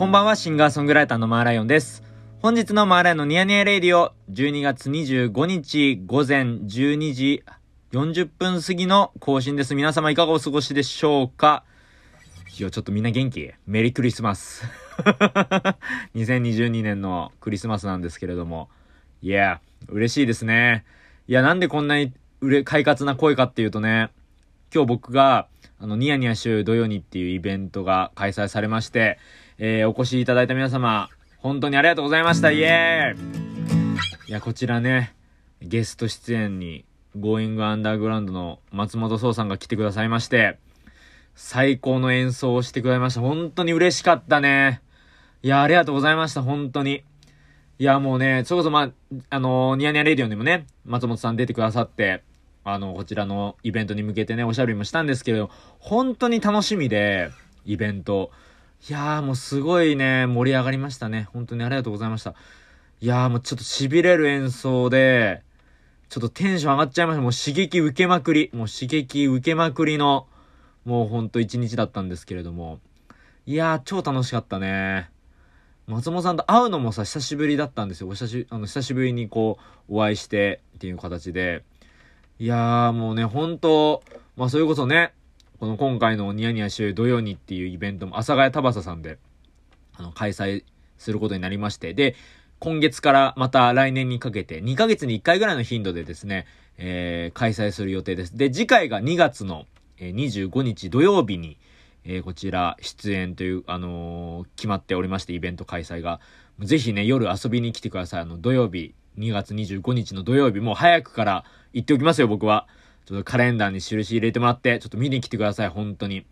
こんばんは、シンガーソングライターのマーライオンです。本日のマーライオンのニヤニヤレイディオ、12月25日午前12時40分過ぎの更新です。皆様いかがお過ごしでしょうか？いや、ちょっとみんな元気？メリークリスマス。2022年のクリスマスなんですけれども。いや、嬉しいですね。いや、なんでこんなに、快活な声かっていうとね、今日僕が、あの、ニヤニヤ週土曜にっていうイベントが開催されまして、えー、お越しいただいた皆様、本当にありがとうございましたイエーイいや、こちらね、ゲスト出演に、Going Underground の松本壮さんが来てくださいまして、最高の演奏をしてくれました。本当に嬉しかったね。いや、ありがとうございました、本当に。いや、もうね、それこそまあ、あのニヤニヤレディオにもね、松本さん出てくださって、あの、こちらのイベントに向けてね、おしゃべりもしたんですけれど、本当に楽しみで、イベント。いやーもうすごいね、盛り上がりましたね。本当にありがとうございました。いやーもうちょっと痺れる演奏で、ちょっとテンション上がっちゃいました。もう刺激受けまくり。もう刺激受けまくりの、もうほんと一日だったんですけれども。いやー超楽しかったね。松本さんと会うのもさ、久しぶりだったんですよ。お久し、あの、久しぶりにこう、お会いしてっていう形で。いやーもうね、本当まあそれこそね、この今回のニヤニヤ週土曜にっていうイベントも、阿佐ヶ谷田バさんで、あの、開催することになりまして、で、今月からまた来年にかけて、2ヶ月に1回ぐらいの頻度でですね、えー、開催する予定です。で、次回が2月の、25日土曜日に、えー、こちら出演という、あのー決まっておりまして、イベント開催が。ぜひね、夜遊びに来てください。あの、土曜日、2月25日の土曜日、もう早くから行っておきますよ、僕は。ちょっとカレンダーに印入れてもらって、ちょっと見に来てください、本当に。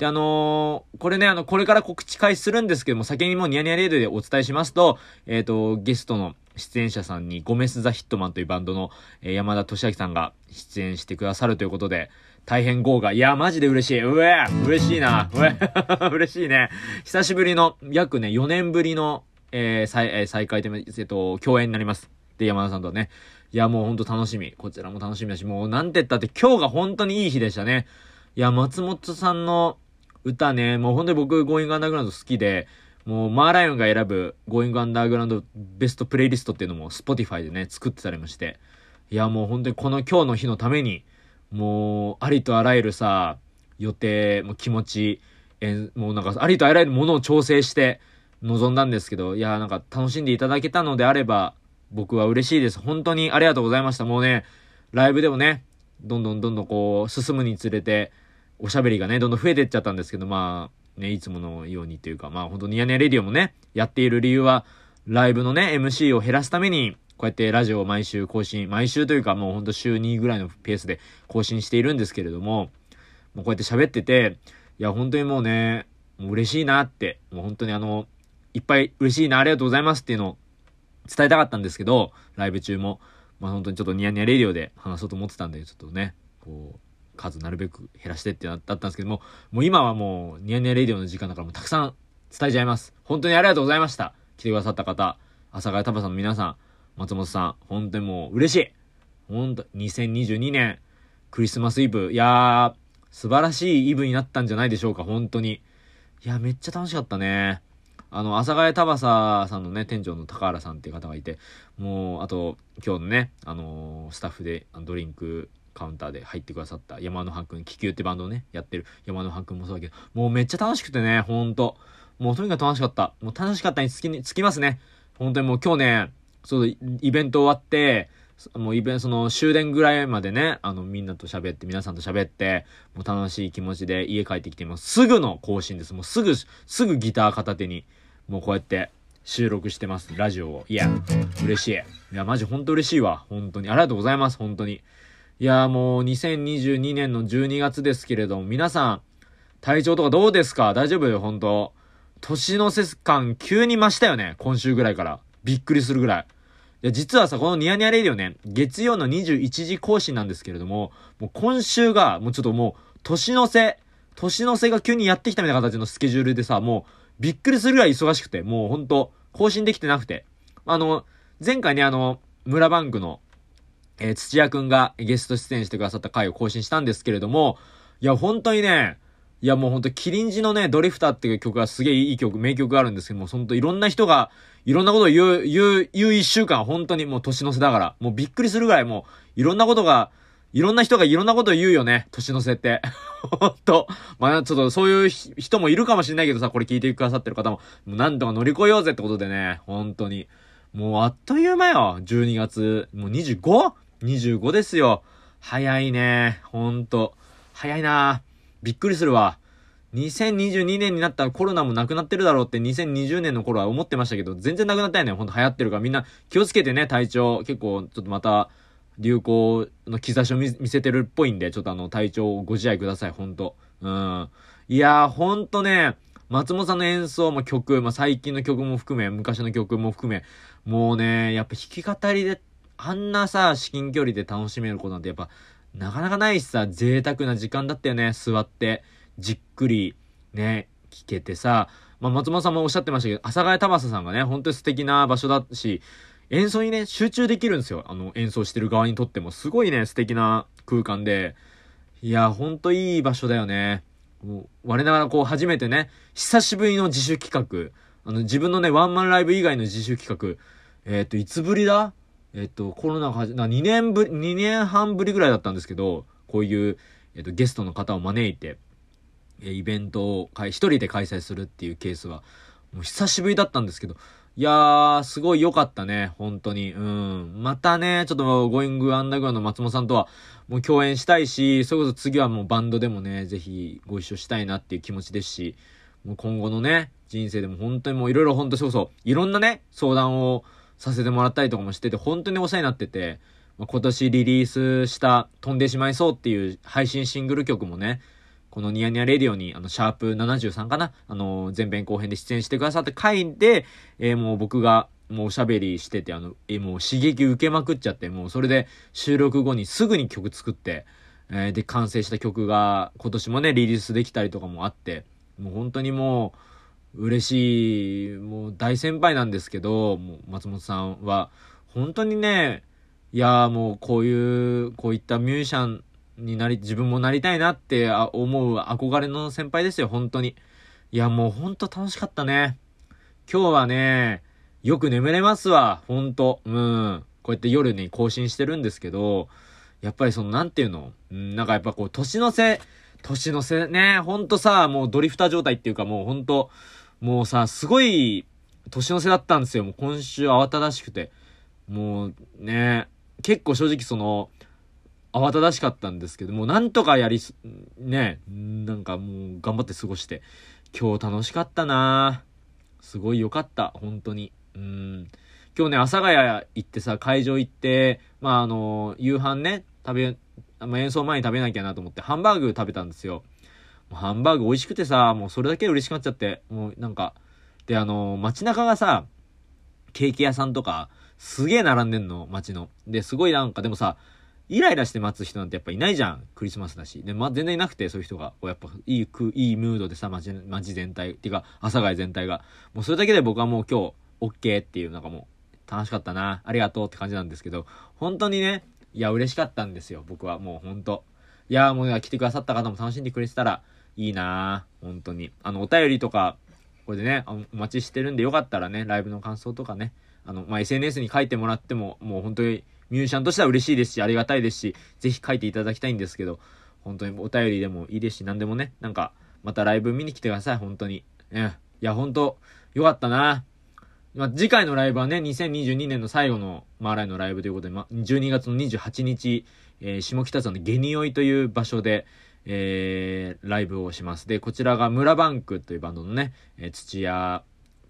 で、あのーこれね、あの、これから告知開始するんですけども、先にもうニヤニヤレードでお伝えしますと、えっ、と、ゲストの出演者さんに、ゴメス・ザ・ヒットマンというバンドの、えー山田俊明さんが出演してくださるということで、大変豪華。いや、マジで嬉しい。うえ嬉しいな。うえ 嬉しいね。久しぶりの、約ね、4年ぶりの、えー再、えー再開で、えっと、共演になります。で、山田さんとね。いや、もうほんと楽しみ。こちらも楽しみだし、もうなんて言ったって今日が本当にいい日でしたね。いや、松本さんの歌ね、もう本当に僕、Going Underground 好きで、もう、マーライオンが選ぶ Going Underground ベストプレイリストっていうのも Spotify でね、作ってたりまして。いや、もう本当にこの今日の日のために、もう、ありとあらゆるさ、予定、も気持ち、えもうなんか、ありとあらゆるものを調整して臨んだんですけど、いや、なんか楽しんでいただけたのであれば、僕は嬉しいです。本当にありがとうございました。もうね、ライブでもね、どんどんどんどんこう、進むにつれて、おしゃべりがね、どんどん増えてっちゃったんですけど、まあ、ね、いつものようにというか、まあ本当ニヤニヤレディオもね、やっている理由は、ライブのね、MC を減らすために、こうやってラジオを毎週更新、毎週というかもうほんと週2ぐらいのペースで更新しているんですけれども、もうこうやって喋ってて、いや、本当にもうね、もう嬉しいなって、もう本当にあの、いっぱい嬉しいな、ありがとうございますっていうのを伝えたかったんですけど、ライブ中も、まあ本当にちょっとニヤニヤレディオで話そうと思ってたんで、ちょっとね、こう、数なるべく減らしてってなったんですけども、もう今はもうニヤニヤレディオの時間だからもうたくさん伝えちゃいます。本当にありがとうございました。来てくださった方、阿佐ヶ谷タバさんの皆さん、松本さん、本当にもう嬉しい。本当2022年、クリスマスイブ、いやー、素晴らしいイブになったんじゃないでしょうか、本当に。いや、めっちゃ楽しかったね。あの、阿佐ヶ谷タバサさんのね、店長の高原さんっていう方がいて、もう、あと、今日のね、あのースタッフで、ドリンクカウンターで入ってくださった山野くん、気球ってバンドをね、やってる山野くんもそうだけど、もうめっちゃ楽しくてね、ほんと。もうとにかく楽しかった。もう楽しかったにつきに、つきますね。本当にもう今日ね、そう、イベント終わって、もうイベント、その終電ぐらいまでね、あの、みんなと喋って、皆さんと喋って、もう楽しい気持ちで家帰ってきて、もうすぐの更新です。もうすぐ、すぐギター片手に、もうこうやって収録してます。ラジオを。いや、嬉しい。いや、マジほんと嬉しいわ。本当に。ありがとうございます。本当に。いや、もう2022年の12月ですけれども、皆さん、体調とかどうですか？大丈夫？よ、本当年の瀬感急に増したよね。今週ぐらいから。びっくりするぐらい。いや、実はさ、このニヤニヤレディオね、月曜の21時更新なんですけれども、もう今週が、もうちょっともう、年の瀬、年の瀬が急にやってきたみたいな形のスケジュールでさ、もう、びっくりするぐらい忙しくて、もうほんと、更新できてなくて。あの、前回ね、あの、村バンクの、えー土屋くんがゲスト出演してくださった回を更新したんですけれども、いや、本当にね、いやもうほんと、キリンジのね、ドリフターっていう曲がすげえいい曲、名曲があるんですけども、ほんといろんな人が、いろんなことを言う、言う、言う一週間、本当にもう年の瀬だから、もうびっくりするぐらいもう、いろんなことが、いろんな人がいろんなことを言うよね、年の瀬って。ほんと。まあ、ちょっとそういう人もいるかもしれないけどさ、これ聞いてくださってる方も、もうなんとか乗り越えようぜってことでね、本当に。もうあっという間よ、12月。もう 25?25 ですよ。早いね、ほんと。早いなぁびっくりするわ。2022年になったらコロナもなくなってるだろうって2020年の頃は思ってましたけど、全然なくなったよね。ほんと流行ってるからみんな気をつけてね、体調。結構、ちょっとまた、流行の兆しを見せてるっぽいんで、ちょっとあの、体調をご自愛ください、ほんと。うん。いやー、ほんとね、松本さんの演奏も曲、まあ、最近の曲も含め、昔の曲も含め、もうね、やっぱ弾き語りで、あんなさ、至近距離で楽しめることなんてやっぱ、なかなかないしさ、贅沢な時間だったよね、座って。じっくりね、聞けてさ、まあ、松本さんもおっしゃってましたけど、阿佐ヶ谷玉さんがね、本当に素敵な場所だし、演奏にね、集中できるんですよ。あの、演奏してる側にとっても。すごいね、素敵な空間で。いや、ほんといい場所だよね。もう、我ながらこう、初めてね、久しぶりの自主企画。あの、自分のね、ワンマンライブ以外の自主企画。えっ、ー、と、いつぶりだ？えっ、と、コロナがはじ、な、2年ぶり、2年半ぶりぐらいだったんですけど、こういう、えっ、と、ゲストの方を招いて、えイベントを一人で開催するっていうケースは、もう久しぶりだったんですけど、いやー、すごい良かったね、本当に。うん。またね、ちょっと、ゴーイングアンダーグラウンド松本さんとは、もう共演したいし、それこそ次はもうバンドでもね、ぜひご一緒したいなっていう気持ちですし、もう今後のね、人生でも本当にもういろいろ本当そうそう、いろんなね、相談をさせてもらったりとかもしてて、本当にお世話になってて、ま、今年リリースした飛んでしまいそうっていう配信シングル曲もね、このニヤニヤレディオに、あの、シャープ73かなあの、前編後編で出演してくださって回で、えー、もう僕が、もうおしゃべりしてて、あの、えー、もう刺激受けまくっちゃって、もうそれで収録後にすぐに曲作って、えー、で、完成した曲が今年もね、リリースできたりとかもあって、もう本当にもう、嬉しい、もう大先輩なんですけど、もう松本さんは、本当にね、いやもうこういう、こういったミュージシャンになり、自分もなりたいなって思う憧れの先輩ですよ、本当に。いや、もうほんと楽しかったね。今日はね、よく眠れますわ、ほんと。うん。こうやって夜に更新してるんですけど、やっぱりその、なんていうの？うん、なんかやっぱこう、年の瀬、年の瀬ね、ほんとさ、もうドリフター状態っていうかもうほんと、もうさ、すごい、年の瀬だったんですよ。もう今週慌ただしくて。もうね、結構正直その、慌ただしかったんですけども、なんとかやり、ね、なんかもう頑張って過ごして、今日楽しかったなすごい良かった、本当に。うん。今日ね、阿佐ヶ谷行ってさ、会場行って、まああの、夕飯ね、食べ、ま、演奏前に食べなきゃなと思って、ハンバーグ食べたんですよ。ハンバーグ美味しくてさ、もうそれだけ嬉しくなっちゃって、もうなんか、で、あの、街中がさ、ケーキ屋さんとか、すげえ並んでんの、街の。で、すごいなんか、でもさ、イライラして待つ人なんてやっぱいないじゃん。クリスマスだし。で、ま、全然いなくて、そういう人が。やっぱ、いい、いいムードでさ、街、街全体、っていうか、阿佐ヶ谷全体が。もうそれだけで僕はもう今日、オッケーっていう、なんかもう、楽しかったな。ありがとうって感じなんですけど、本当にね、いや、嬉しかったんですよ。僕はもう本当いや、もう来てくださった方も楽しんでくれてたら、いいなぁ本当に。あの、お便りとか、これでね、お待ちしてるんでよかったらね、ライブの感想とかね、あの、まあ、SNS に書いてもらっても、もう本当に、ミュージシャンとしては嬉しいですし、ありがたいですし、ぜひ書いていただきたいんですけど、本当にお便りでもいいですし、何でもね、なんか、またライブ見に来てください、本当に。えいや、本当よかったな。まあ、次回のライブはね、2022年の最後のマーライのライブということで、ま、12月の28日、えー、下北沢のゲニオイという場所で、えー、ライブをします。で、こちらが村バンクというバンドのね、えー、土屋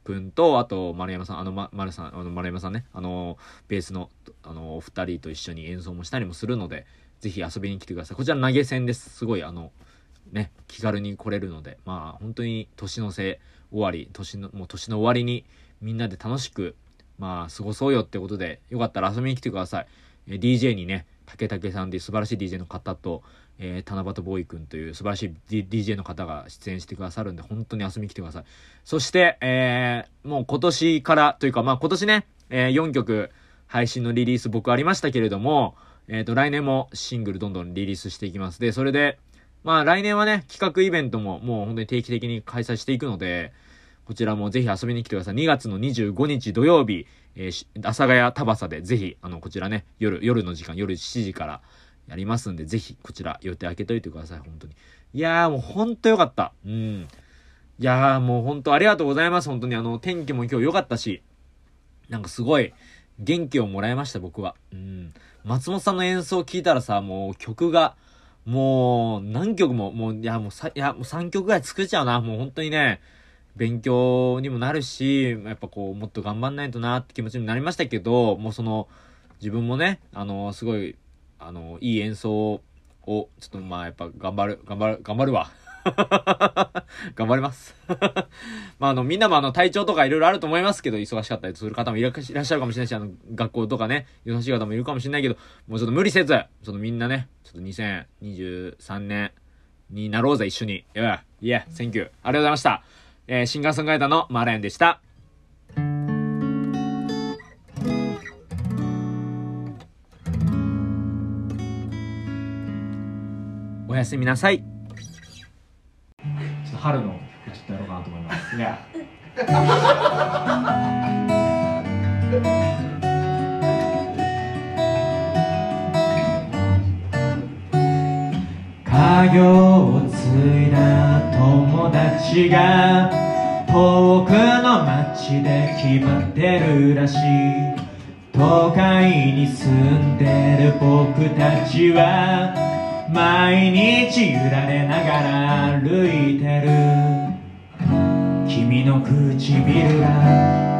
くんと、あと、丸山さん、あの、ま、丸さん、あの、丸山さんね、あの、ベースの、あの、お二人と一緒に演奏もしたりもするので、ぜひ遊びに来てください。こちら投げ銭です。すごい、あの、ね、気軽に来れるので、まあ、本当に年の瀬終わり、年の、もう年の終わりに、みんなで楽しく、まあ、過ごそうよってことで、よかったら遊びに来てください。え DJ にね、竹竹さんで素晴らしい DJ の方と、えー、七夕ボーイくんという素晴らしい、D、DJ の方が出演してくださるんで、本当に遊びに来てください。そして、えー、もう今年からというか、まあ今年ね、えー、4曲配信のリリース僕ありましたけれども、えっ、ー、と、来年もシングルどんどんリリースしていきます。で、それで、まあ来年はね、企画イベントももう本当に定期的に開催していくので、こちらもぜひ遊びに来てください。2月の25日土曜日、えー、阿佐ヶ谷田バサでぜひ、あの、こちらね、夜、夜の時間、夜7時からやりますんで、ぜひこちら予定開けといてください、本当に。いやーもうほんとよかった。うん。いやーもうほんとありがとうございます、本当に。あの、天気も今日良かったし、なんかすごい元気をもらいました、僕は。うん。松本さんの演奏を聞いたらさ、もう曲が、もう何曲も、もう、いやもう、いやもう3曲ぐらい作っちゃうな。もう本当にね、勉強にもなるし、やっぱこう、もっと頑張んないとなって気持ちになりましたけど、もうその、自分もね、あの、すごい、あの、いい演奏を、ちょっとまあやっぱ頑張る、頑張る、頑張るわ。頑張ります まあ、あの、みんなもあの、体調とかいろいろあると思いますけど、忙しかったりする方もいらっしゃるかもしれないし、あの、学校とかね、忙しい方もいるかもしれないけど、もうちょっと無理せず、ちょっとみんなね、ちょっと2023年になろうぜ、一緒に。いや、いや、 Thank you。ありがとうございました。えー、シンガーソングライターのマーライオンでした。おやすみなさい。春のちょっとやろうかなと思います。ね。家 業いだ友達が遠くの町で決まってるらしい。都会に住んでる僕たちは毎日揺られながら歩いてる。君の唇が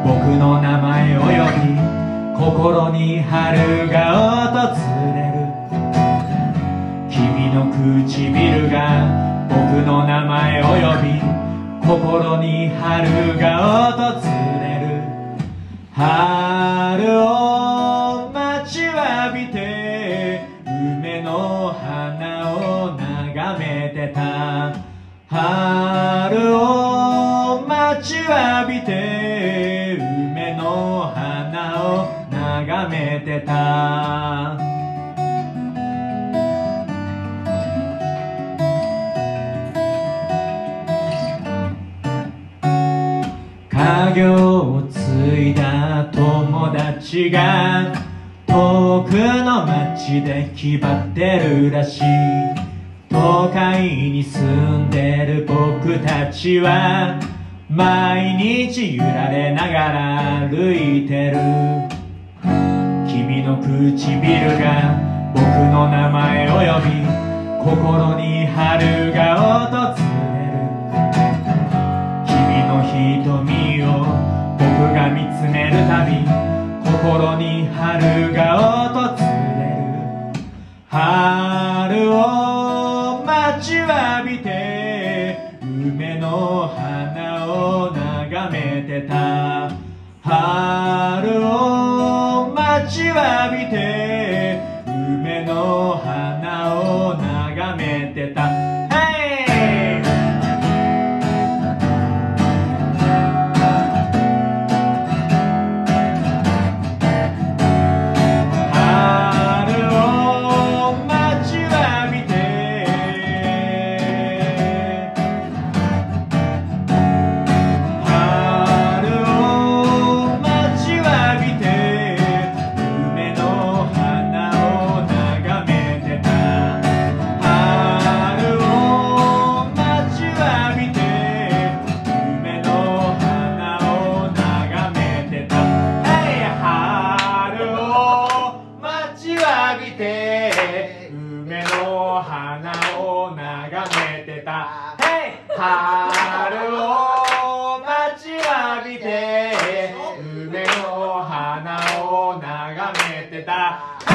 僕の名前を呼び心に春が訪れ君の唇が僕の名前を呼び心に春が訪れ家業を継いだ友達が遠くの町で気張ってるらしい。都会に住んでる僕たちは毎日揺られながら歩いてる。君の唇が僕の名前 está